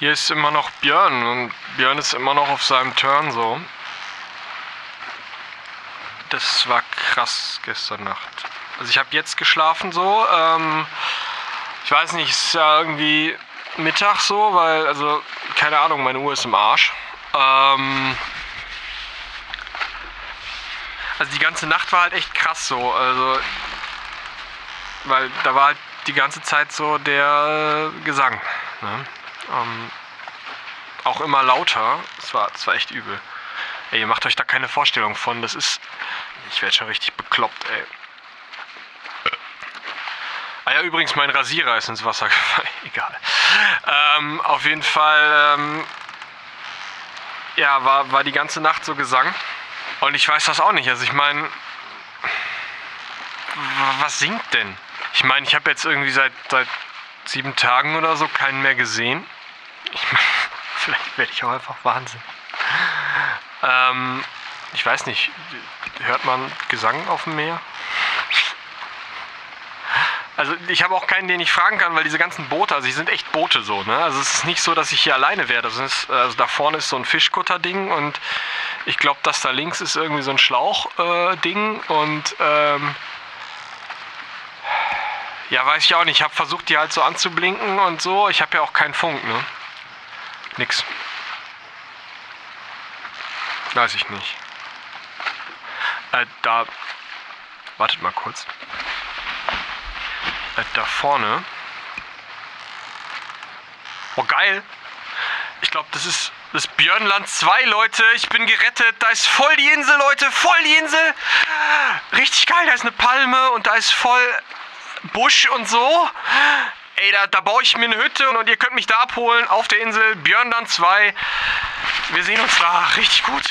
Hier ist immer noch Björn und Björn ist immer noch auf seinem Turn so. Das war krass gestern Nacht. Also ich habe jetzt geschlafen so. Ähm, ich weiß nicht, es ist ja irgendwie Mittag so, weil, also, keine Ahnung, meine Uhr ist im Arsch. Ähm, also die ganze Nacht war halt echt krass so. Also, weil da war halt die ganze Zeit so der Gesang. Ne? Ähm, auch immer lauter. Es war, es war echt übel. Ey, ihr macht euch da keine Vorstellung von. Das ist. Ich werde schon richtig bekloppt, ey. Ah ja, übrigens, mein Rasierer ist ins Wasser gefallen. Egal. Ähm, auf jeden Fall, ähm, ja, war, war die ganze Nacht so Gesang. Und ich weiß das auch nicht. Also ich meine, was singt denn? Ich meine, ich habe jetzt irgendwie seit, seit sieben Tagen oder so keinen mehr gesehen. Vielleicht werde ich auch einfach Wahnsinn. Ähm, ich weiß nicht, hört man Gesang auf dem Meer? Also ich habe auch keinen, den ich fragen kann, weil diese ganzen Boote, also die sind echt Boote so, ne? Also es ist nicht so, dass ich hier alleine wäre. Ist, also da vorne ist so ein Fischkutter-Ding und ich glaube, das da links ist irgendwie so ein Schlauch-Ding äh, und ähm, ja, weiß ich auch nicht. Ich habe versucht, die halt so anzublinken und so. Ich habe ja auch keinen Funk, ne? Nix. Weiß ich nicht. Äh, da. Wartet mal kurz. Äh, da vorne. Oh, geil. Ich glaube, das ist das ist Björnland 2, Leute. Ich bin gerettet. Da ist voll die Insel, Leute. Voll die Insel. Richtig geil. Da ist eine Palme und da ist voll Busch und so. Ey, da, da baue ich mir eine Hütte und ihr könnt mich da abholen auf der Insel Björnland 2. Wir sehen uns da. Richtig gut.